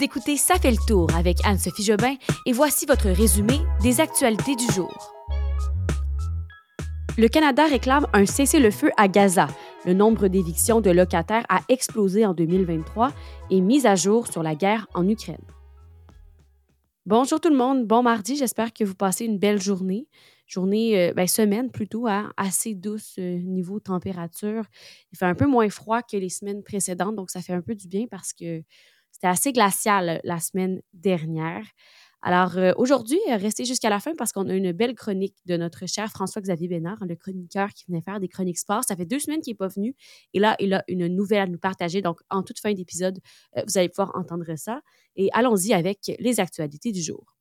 Vous écoutez Ça fait le tour avec Anne-Sophie Jobin et voici votre résumé des actualités du jour. Le Canada réclame un cessez-le-feu à Gaza. Le nombre d'évictions de locataires a explosé en 2023 et mise à jour sur la guerre en Ukraine. Bonjour tout le monde, bon mardi, j'espère que vous passez une belle journée. Journée, euh, ben, semaine plutôt, hein, assez douce euh, niveau température. Il fait un peu moins froid que les semaines précédentes, donc ça fait un peu du bien parce que c'était assez glacial la semaine dernière. Alors euh, aujourd'hui, restez jusqu'à la fin parce qu'on a une belle chronique de notre cher François-Xavier Bénard, le chroniqueur qui venait faire des chroniques sport. Ça fait deux semaines qu'il n'est pas venu et là, il a une nouvelle à nous partager. Donc, en toute fin d'épisode, euh, vous allez pouvoir entendre ça. Et allons-y avec les actualités du jour.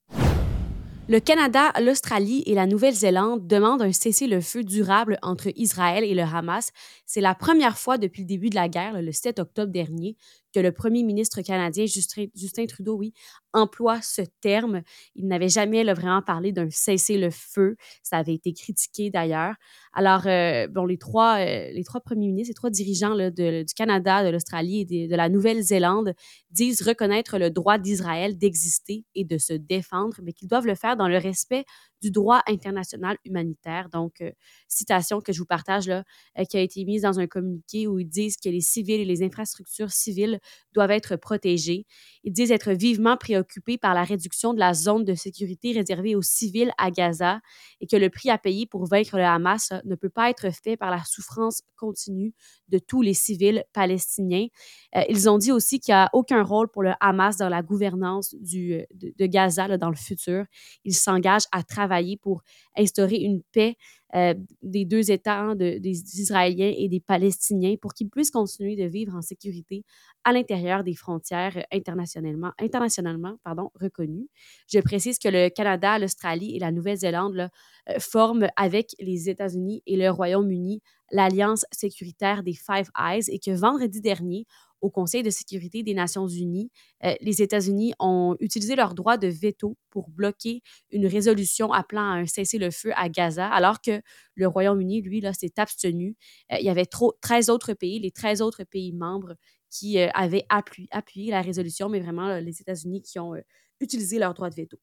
Le Canada, l'Australie et la Nouvelle-Zélande demandent un cessez-le-feu durable entre Israël et le Hamas. C'est la première fois depuis le début de la guerre, le 7 octobre dernier, que le premier ministre canadien Justin, Trudeau, oui, emploie ce terme. Il n'avait jamais vraiment parlé d'un cessez-le-feu. Ça avait été critiqué d'ailleurs. Alors, euh, bon, les trois, euh, les trois premiers ministres, les trois dirigeants du Canada, de l'Australie et de, la Nouvelle-Zélande disent reconnaître le droit d'Israël d'exister et de se défendre, mais qu'ils doivent le faire dans le respect du droit international humanitaire. Donc, euh, citation que je vous partage là, qui a été mise dans un communiqué où ils disent que les civils et les infrastructures civiles doivent être protégés. Ils disent être vivement préoccupés par la réduction de la zone de sécurité réservée aux civils à Gaza et que le prix à payer pour vaincre le Hamas ne peut pas être fait par la souffrance continue de tous les civils palestiniens. Euh, ils ont dit aussi qu'il n'y a aucun rôle pour le Hamas dans la gouvernance du, de, Gaza dans le futur. Ils s'engagent à travailler pour instaurer une paix euh, des deux États, hein, des Israéliens et des Palestiniens, pour qu'ils puissent continuer de vivre en sécurité à l'intérieur des frontières internationalement, internationalement pardon, reconnues. Je précise que le Canada, l'Australie et la Nouvelle-Zélande euh, forment avec les États-Unis et le Royaume-Uni l'Alliance sécuritaire des Five Eyes et que vendredi dernier, au Conseil de sécurité des Nations unies, euh, les États-Unis ont utilisé leur droit de veto pour bloquer une résolution appelant à un cessez-le-feu à Gaza, alors que le Royaume-Uni, lui, là, s'est abstenu. Euh, il y avait trop, 13 autres pays, les 13 autres pays membres qui euh, avaient appuyé, la résolution, mais vraiment les États-Unis qui ont utilisé leur droit de veto.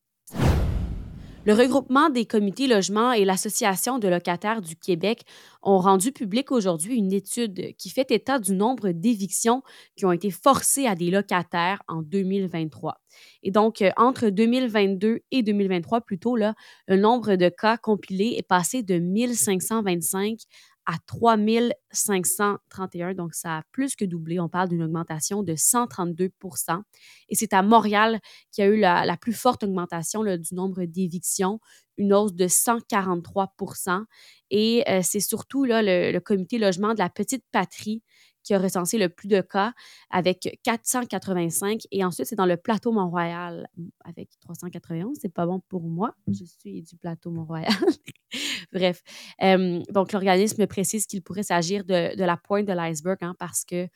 Le regroupement des comités logements et l'Association de locataires du Québec ont rendu public aujourd'hui une étude qui fait état du nombre d'évictions qui ont été forcées à des locataires en 2023. Et donc, euh, entre 2022 et 2023, plutôt, là, le nombre de cas compilés est passé de 1525 à 3531. Donc, ça a plus que doublé. On parle d'une augmentation de 132% Et c'est à Montréal qu'il y a eu la, plus forte augmentation du nombre d'évictions, une hausse de 143% Et euh, c'est surtout le, comité logement de la Petite Patrie qui a recensé le plus de cas avec 485. Et ensuite, c'est dans le plateau Mont-Royal avec 391. C'est pas bon pour moi. Je suis du plateau Mont-Royal. Bref. Euh, donc, l'organisme précise qu'il pourrait s'agir de, la pointe de l'iceberg hein, parce que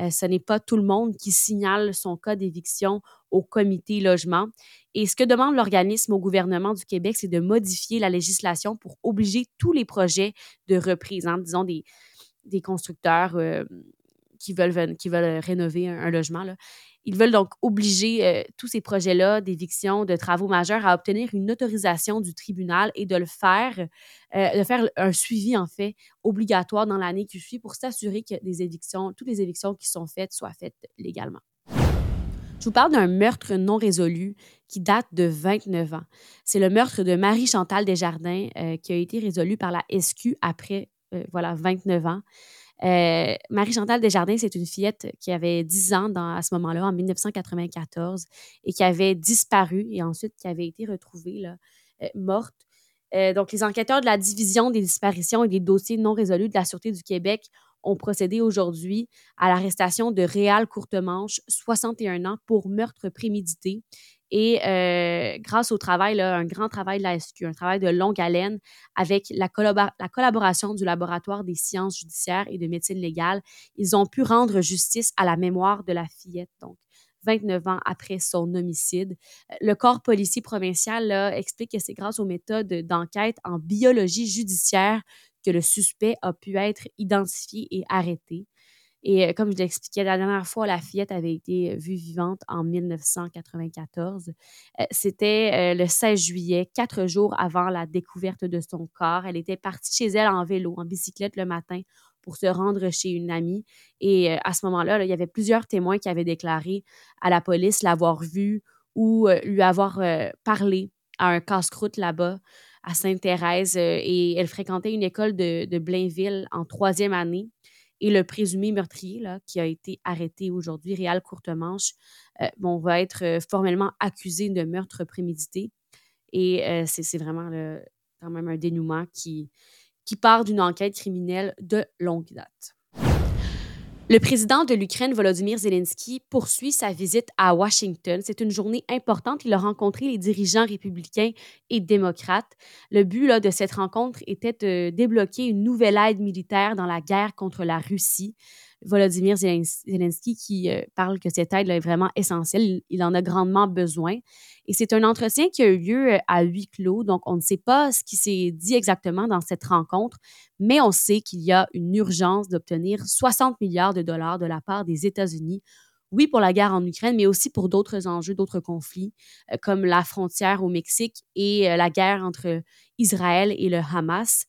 euh, ce n'est pas tout le monde qui signale son cas d'éviction au comité logement. Et ce que demande l'organisme au gouvernement du Québec, c'est de modifier la législation pour obliger tous les projets de reprise, hein, disons des, des constructeurs euh, qui, veulent, qui veulent rénover un, logement. Là. Ils veulent donc obliger euh, tous ces projets-là d'éviction, de travaux majeurs à obtenir une autorisation du tribunal et de le faire, euh, de faire un suivi, en fait, obligatoire dans l'année qui suit pour s'assurer que évictions, toutes les évictions qui sont faites soient faites légalement. Je vous parle d'un meurtre non résolu qui date de 29 ans. C'est le meurtre de Marie-Chantal Desjardins qui a été résolu par la SQ après voilà, 29 ans. Euh, Marie-Chantal Desjardins, c'est une fillette qui avait 10 ans à ce moment-là, en 1994, et qui avait disparu et ensuite qui avait été retrouvée euh, morte. donc, les enquêteurs de la Division des disparitions et des dossiers non résolus de la Sûreté du Québec ont procédé aujourd'hui à l'arrestation de Réal Courtemanche, 61 ans, pour meurtre prémédité. Et euh, grâce au travail, un grand travail de la SQ, un travail de longue haleine avec la, la, collaboration du laboratoire des sciences judiciaires et de médecine légale, ils ont pu rendre justice à la mémoire de la fillette. Donc, 29 ans après son homicide. Le corps policier provincial explique que c'est grâce aux méthodes d'enquête en biologie judiciaire que le suspect a pu être identifié et arrêté. Et comme je l'expliquais la dernière fois, la fillette avait été vue vivante en 1994. C'était le 16 juillet, quatre jours avant la découverte de son corps. Elle était partie chez elle en vélo, en bicyclette le matin pour se rendre chez une amie. Et à ce moment-là, il y avait plusieurs témoins qui avaient déclaré à la police l'avoir vue ou lui avoir parlé à un casse-croûte là-bas à Sainte-Thérèse et elle fréquentait une école de, Blainville en troisième année. Et le présumé meurtrier, là, qui a été arrêté aujourd'hui, Réal Courtemanche, bon, va être formellement accusé de meurtre prémédité. Et c'est vraiment quand même un dénouement qui, qui part d'une enquête criminelle de longue date. Le président de l'Ukraine, Volodymyr Zelensky, poursuit sa visite à Washington. C'est une journée importante. Il a rencontré les dirigeants républicains et démocrates. Le but de cette rencontre était de débloquer une nouvelle aide militaire dans la guerre contre la Russie. Volodymyr Zelensky qui euh, parle que cette aide est vraiment essentielle. Il, en a grandement besoin. Et c'est un entretien qui a eu lieu euh, à huis clos, donc on ne sait pas ce qui s'est dit exactement dans cette rencontre, mais on sait qu'il y a une urgence d'obtenir 60 milliards de dollars de la part des États-Unis oui, pour la guerre en Ukraine, mais aussi pour d'autres enjeux, d'autres conflits, euh, comme la frontière au Mexique et la guerre entre Israël et le Hamas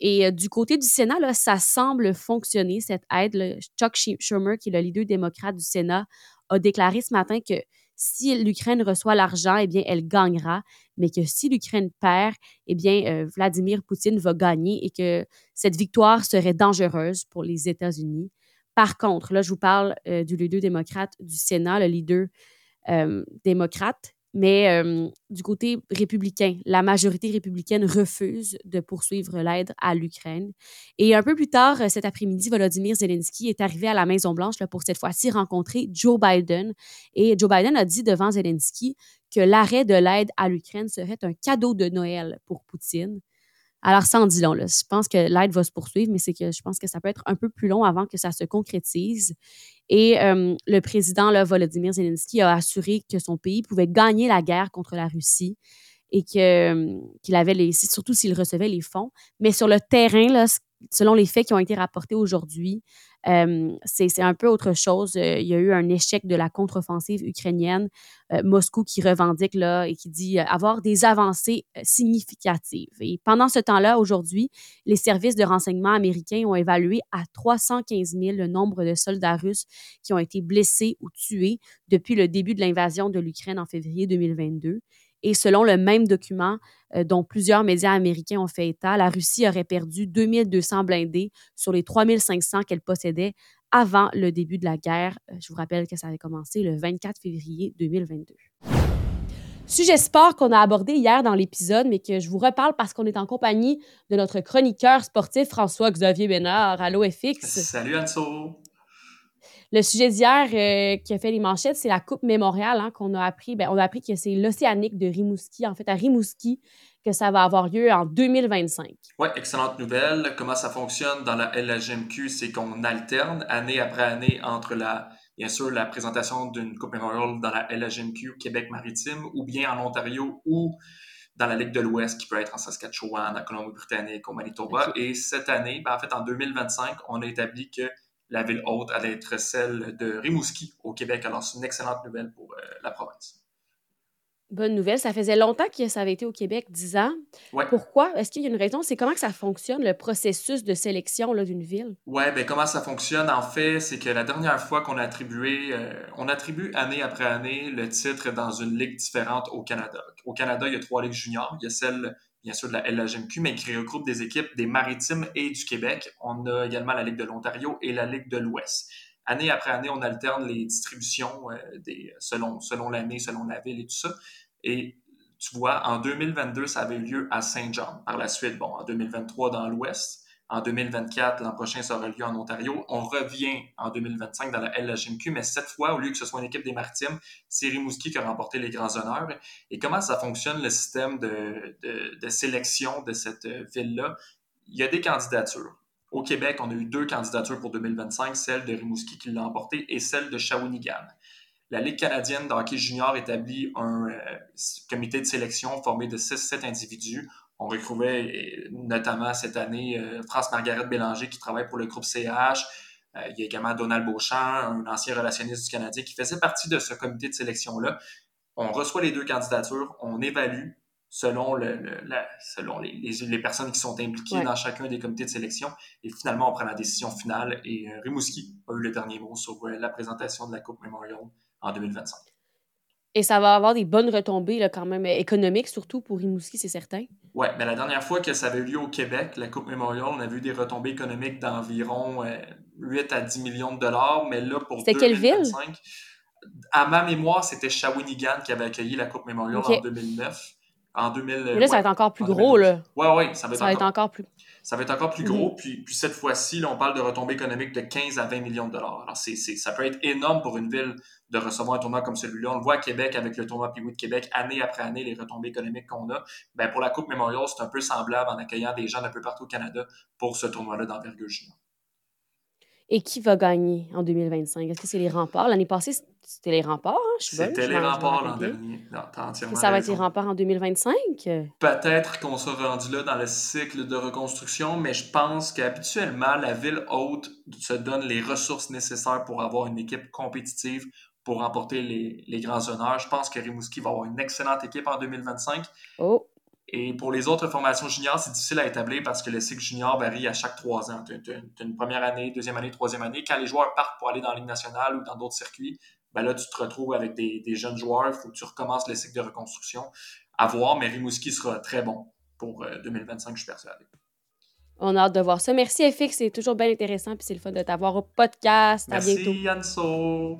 et euh, du côté du Sénat, ça semble fonctionner, cette aide. Chuck Schumer, qui est le leader démocrate du Sénat, a déclaré ce matin que si l'Ukraine reçoit l'argent, eh bien, elle gagnera, mais que si l'Ukraine perd, eh bien, euh, Vladimir Poutine va gagner et que cette victoire serait dangereuse pour les États-Unis. Par contre, là, je vous parle euh, du leader démocrate du Sénat, le leader démocrate mais du côté républicain, la majorité républicaine refuse de poursuivre l'aide à l'Ukraine. Et un peu plus tard cet après-midi, Volodymyr Zelensky est arrivé à la Maison-Blanche pour cette fois-ci rencontrer Joe Biden. Et Joe Biden a dit devant Zelensky que l'arrêt de l'aide à l'Ukraine serait un cadeau de Noël pour Poutine. Alors, sans dit long, là. je pense que l'aide va se poursuivre, mais c'est que je pense que ça peut être un peu plus long avant que ça se concrétise. Et euh, le président là, Volodymyr Zelensky a assuré que son pays pouvait gagner la guerre contre la Russie et que, qu'il avait les, surtout s'il recevait les fonds. Mais sur le terrain, là, selon les faits qui ont été rapportés aujourd'hui, euh, c'est un peu autre chose. Euh, il y a eu un échec de la contre-offensive ukrainienne. Euh, Moscou qui revendique là et qui dit avoir des avancées significatives. Et pendant ce temps-là, aujourd'hui, les services de renseignement américains ont évalué à 315 000 le nombre de soldats russes qui ont été blessés ou tués depuis le début de l'invasion de l'Ukraine en février 2022. Et selon le même document euh, dont plusieurs médias américains ont fait état, la Russie aurait perdu 2200 blindés sur les 3500 qu'elle possédait avant le début de la guerre. Euh, je vous rappelle que ça avait commencé le 24 février 2022. Sujet sport qu'on a abordé hier dans l'épisode, mais que je vous reparle parce qu'on est en compagnie de notre chroniqueur sportif François-Xavier Bénard. Allô FX. Salut Anso. Le sujet d'hier euh, qui a fait les manchettes, c'est la Coupe Mémoriale hein, qu'on a appris. Ben, on a appris que c'est l'Océanique de Rimouski, en fait, à Rimouski, que ça va avoir lieu en 2025. Oui, excellente nouvelle. Comment ça fonctionne dans la LHMQ, c'est qu'on alterne année après année entre la, bien sûr, la présentation d'une Coupe Mémoriale dans la LHMQ Québec-Maritime ou bien en Ontario ou dans la Ligue de l'Ouest, qui peut être en Saskatchewan, en Colombie-Britannique, au Manitoba. Et cette année, ben, en fait, en 2025, on a établi que la ville haute allait être celle de Rimouski au Québec. Alors, c'est une excellente nouvelle pour euh, la province. Bonne nouvelle. Ça faisait longtemps que ça avait été au Québec, 10 ans. Pourquoi? Est-ce qu'il y a une raison? C'est comment que ça fonctionne, le processus de sélection d'une ville? Oui, bien, comment ça fonctionne, en fait, c'est que la dernière fois qu'on a attribué, euh, on attribue année après année le titre dans une ligue différente au Canada. Au Canada, il y a trois ligues juniors. Il y a celle bien sûr de la LHMQ, mais qui regroupe des équipes des Maritimes et du Québec. On a également la Ligue de l'Ontario et la Ligue de l'Ouest. Année après année, on alterne les distributions euh, selon, selon l'année, selon la ville et tout ça. Et tu vois, en 2022, ça avait eu lieu à Saint-Jean. Par la suite, bon, en 2023 dans l'Ouest, en 2024, l'an prochain, ça aura lieu en Ontario. On revient en 2025 dans la LHMQ, mais cette fois, au lieu que ce soit une équipe des Maritimes, c'est Rimouski qui a remporté les grands honneurs. Et comment ça fonctionne le système de, sélection de cette ville-là? Il y a des candidatures. Au Québec, on a eu deux candidatures pour 2025, celle de Rimouski qui l'a emportée et celle de Shawinigan. La Ligue canadienne de hockey junior établit un euh, comité de sélection formé de 6-7 individus on retrouvait notamment cette année euh, France-Margaret Bélanger qui travaille pour le groupe CH, il y a également Donald Beauchamp, un ancien relationniste du Canadien, qui faisait partie de ce comité de sélection-là. On reçoit les deux candidatures, on évalue selon, le, selon les, les, personnes qui sont impliquées dans chacun des comités de sélection. Et finalement, on prend la décision finale. Et Rimouski a eu le dernier mot sur la présentation de la Coupe Memorial en 2025. Et ça va avoir des bonnes retombées là, quand même économiques, surtout pour Rimouski, c'est certain. Oui, mais la dernière fois que ça avait eu lieu au Québec, la Coupe Memorial, on a vu des retombées économiques d'environ 8 euh, à 10 millions de dollars. Mais là, pour C'était quelle ville? À ma mémoire, c'était Shawinigan qui avait accueilli la Coupe Memorial en 2009 en 2000. Mais là, ça va être encore plus gros, là. Oui, oui, ça va être, ça va être encore plus. Ça va être encore plus gros. Mhm. puis, puis cette fois-ci, on parle de retombées économiques de 15 à 20 millions de dollars. Alors, c'est, ça peut être énorme pour une ville de recevoir un tournoi comme celui-là. On le voit à Québec avec le tournoi Piwi de Québec, année après année, les retombées économiques qu'on a. Ben, pour la Coupe Memorial, c'est un peu semblable en accueillant des gens d'un peu partout au Canada pour ce tournoi-là d'envergure junior. Et qui va gagner en 2025? Est-ce que c'est les remparts? L'année passée, c'était les remparts, hein? C'était les remparts l'an dernier. ça va être les remparts en 2025? Peut-être qu'on sera rendu là dans le cycle de reconstruction, mais je pense qu'habituellement, la ville haute se donne les ressources nécessaires pour avoir une équipe compétitive pour remporter les, les grands honneurs. Je pense que Rimouski va avoir une excellente équipe en 2025. Oh! Et pour les autres formations juniors, c'est difficile à établir parce que le cycle junior varie à chaque trois ans. Tu as, une première année, deuxième année, troisième année. Quand les joueurs partent pour aller dans la Ligue nationale ou dans d'autres circuits, ben là, tu te retrouves avec des, jeunes joueurs. Il faut que tu recommences le cycle de reconstruction. À voir, mais Rimouski sera très bon pour 2025, euh, je suis persuadé. On a hâte de voir ça. Merci, FX. C'est toujours bien intéressant. Puis c'est le fun de t'avoir au podcast. à bientôt. Merci, Anso.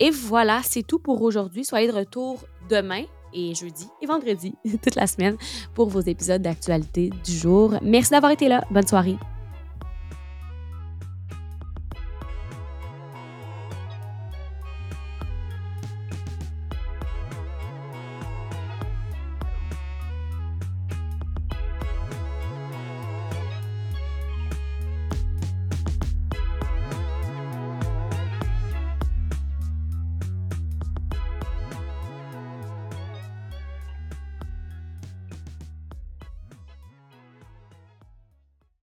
Et voilà, c'est tout pour aujourd'hui. Soyez de retour demain et jeudi et vendredi, toute la semaine, pour vos épisodes d'actualité du jour. Merci d'avoir été là. Bonne soirée.